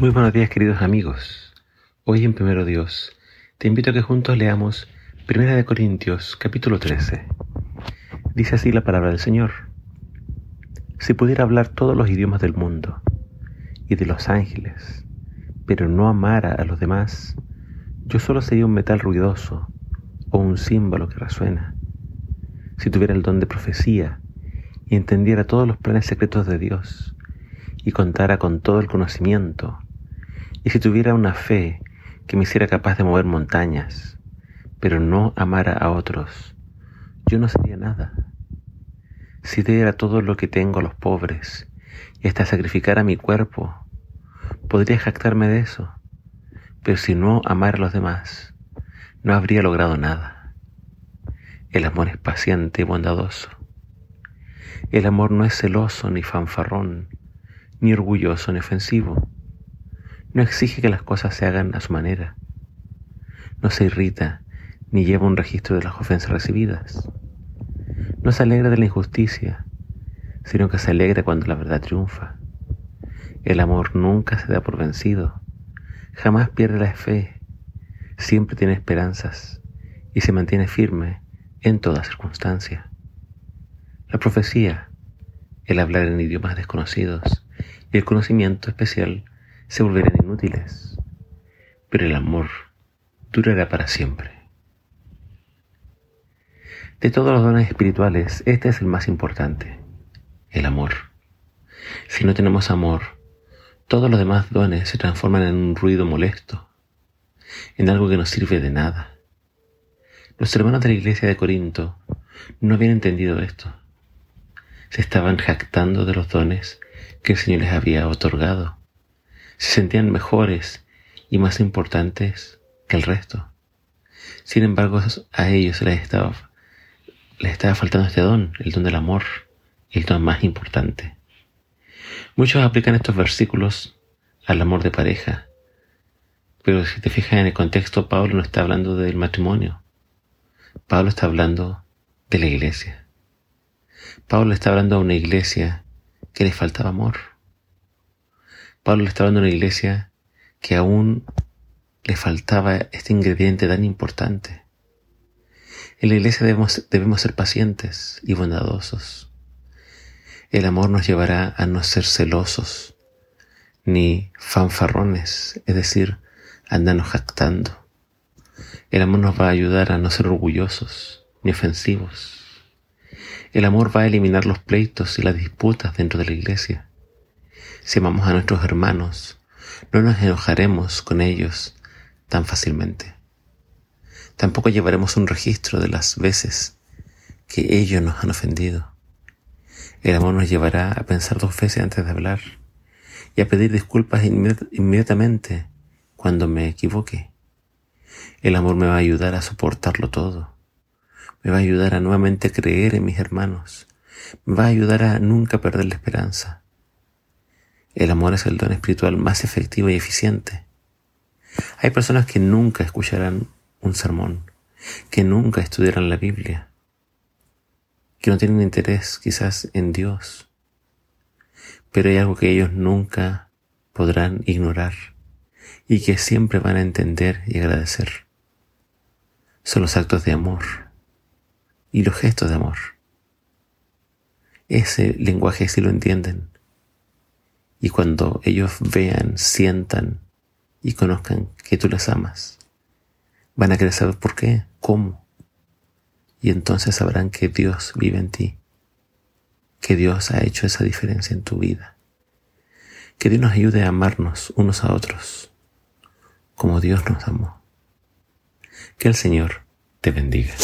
Muy buenos días queridos amigos. Hoy en Primero Dios te invito a que juntos leamos Primera de Corintios capítulo 13. Dice así la palabra del Señor. Si pudiera hablar todos los idiomas del mundo y de los ángeles, pero no amara a los demás, yo solo sería un metal ruidoso o un símbolo que resuena. Si tuviera el don de profecía y entendiera todos los planes secretos de Dios, y contara con todo el conocimiento, y si tuviera una fe que me hiciera capaz de mover montañas, pero no amara a otros, yo no sería nada. Si diera todo lo que tengo a los pobres y hasta sacrificara mi cuerpo, podría jactarme de eso, pero si no amara a los demás, no habría logrado nada. El amor es paciente y bondadoso. El amor no es celoso ni fanfarrón, ni orgulloso ni ofensivo. No exige que las cosas se hagan a su manera. No se irrita ni lleva un registro de las ofensas recibidas. No se alegra de la injusticia, sino que se alegra cuando la verdad triunfa. El amor nunca se da por vencido, jamás pierde la fe, siempre tiene esperanzas y se mantiene firme en toda circunstancia. La profecía, el hablar en idiomas desconocidos, y el conocimiento especial se volverán inútiles, pero el amor durará para siempre. De todos los dones espirituales, este es el más importante, el amor. Si no tenemos amor, todos los demás dones se transforman en un ruido molesto, en algo que no sirve de nada. Los hermanos de la iglesia de Corinto no habían entendido esto. Se estaban jactando de los dones que el Señor les había otorgado. Se sentían mejores y más importantes que el resto. Sin embargo, a ellos les estaba, les estaba faltando este don, el don del amor, el don más importante. Muchos aplican estos versículos al amor de pareja, pero si te fijas en el contexto, Pablo no está hablando del matrimonio. Pablo está hablando de la iglesia. Pablo está hablando a una iglesia que le faltaba amor. Pablo estaba hablando a una iglesia que aún le faltaba este ingrediente tan importante. En la iglesia debemos, debemos ser pacientes y bondadosos. El amor nos llevará a no ser celosos ni fanfarrones, es decir, andarnos jactando. El amor nos va a ayudar a no ser orgullosos ni ofensivos. El amor va a eliminar los pleitos y las disputas dentro de la iglesia. Si amamos a nuestros hermanos, no nos enojaremos con ellos tan fácilmente. Tampoco llevaremos un registro de las veces que ellos nos han ofendido. El amor nos llevará a pensar dos veces antes de hablar y a pedir disculpas inmediatamente cuando me equivoque. El amor me va a ayudar a soportarlo todo me va a ayudar a nuevamente creer en mis hermanos, me va a ayudar a nunca perder la esperanza. El amor es el don espiritual más efectivo y eficiente. Hay personas que nunca escucharán un sermón, que nunca estudiarán la Biblia, que no tienen interés quizás en Dios, pero hay algo que ellos nunca podrán ignorar y que siempre van a entender y agradecer. Son los actos de amor y los gestos de amor. Ese lenguaje sí lo entienden. Y cuando ellos vean, sientan y conozcan que tú les amas, van a querer saber por qué, cómo. Y entonces sabrán que Dios vive en ti, que Dios ha hecho esa diferencia en tu vida. Que Dios nos ayude a amarnos unos a otros, como Dios nos amó. Que el Señor te bendiga.